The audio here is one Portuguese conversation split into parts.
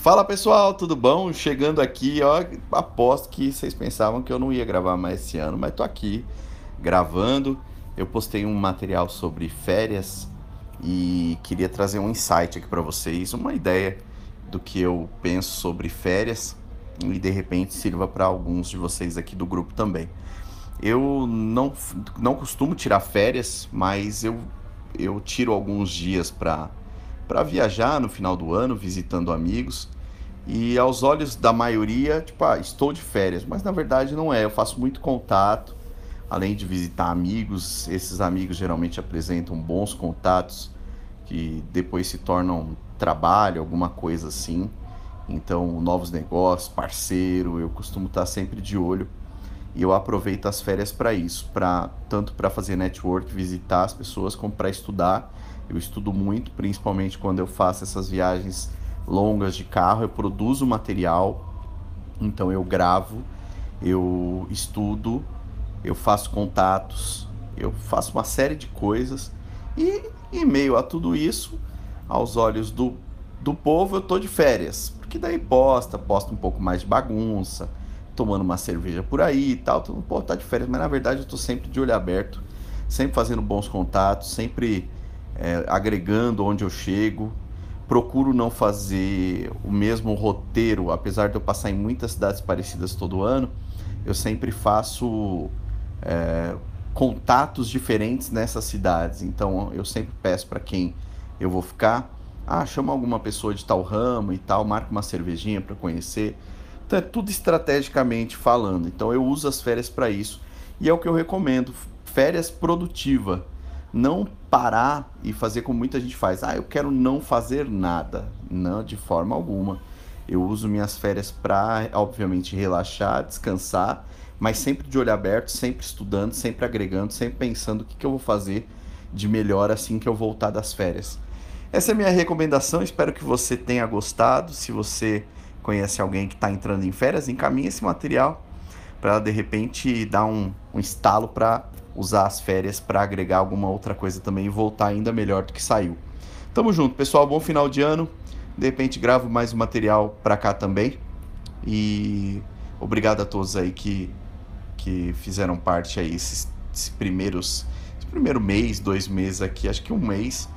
Fala pessoal, tudo bom? Chegando aqui, ó, aposto que vocês pensavam que eu não ia gravar mais esse ano, mas tô aqui gravando. Eu postei um material sobre férias e queria trazer um insight aqui para vocês, uma ideia do que eu penso sobre férias e de repente sirva para alguns de vocês aqui do grupo também. Eu não, não costumo tirar férias, mas eu, eu tiro alguns dias para para viajar no final do ano, visitando amigos. E aos olhos da maioria, tipo, ah, estou de férias, mas na verdade não é. Eu faço muito contato, além de visitar amigos. Esses amigos geralmente apresentam bons contatos que depois se tornam trabalho, alguma coisa assim. Então, novos negócios, parceiro, eu costumo estar sempre de olho. E eu aproveito as férias para isso, para tanto para fazer network, visitar as pessoas, como para estudar. Eu estudo muito, principalmente quando eu faço essas viagens longas de carro, eu produzo material, então eu gravo, eu estudo, eu faço contatos, eu faço uma série de coisas. E em meio a tudo isso, aos olhos do, do povo, eu tô de férias, porque daí posta, posta um pouco mais de bagunça, tomando uma cerveja por aí e tal, todo mundo tá de férias, mas na verdade eu tô sempre de olho aberto, sempre fazendo bons contatos, sempre é, agregando onde eu chego. Procuro não fazer o mesmo roteiro, apesar de eu passar em muitas cidades parecidas todo ano, eu sempre faço é, contatos diferentes nessas cidades. Então eu sempre peço para quem eu vou ficar, ah, chama alguma pessoa de tal ramo e tal, marca uma cervejinha para conhecer. Então é tudo estrategicamente falando. Então eu uso as férias para isso e é o que eu recomendo, férias produtiva não parar e fazer como muita gente faz. Ah, eu quero não fazer nada. Não, de forma alguma. Eu uso minhas férias para, obviamente, relaxar, descansar, mas sempre de olho aberto, sempre estudando, sempre agregando, sempre pensando o que, que eu vou fazer de melhor assim que eu voltar das férias. Essa é a minha recomendação, espero que você tenha gostado. Se você conhece alguém que está entrando em férias, encaminhe esse material para de repente dar um, um estalo para usar as férias para agregar alguma outra coisa também e voltar ainda melhor do que saiu. Tamo junto, pessoal. Bom final de ano. De repente gravo mais um material para cá também. E obrigado a todos aí que, que fizeram parte aí esses, esses primeiros esse primeiro mês, dois meses aqui, acho que um mês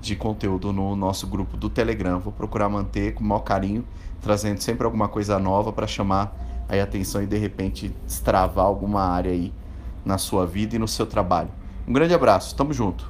de conteúdo no nosso grupo do Telegram. Vou procurar manter com o maior carinho, trazendo sempre alguma coisa nova para chamar a atenção e de repente destravar alguma área aí na sua vida e no seu trabalho. Um grande abraço, tamo junto.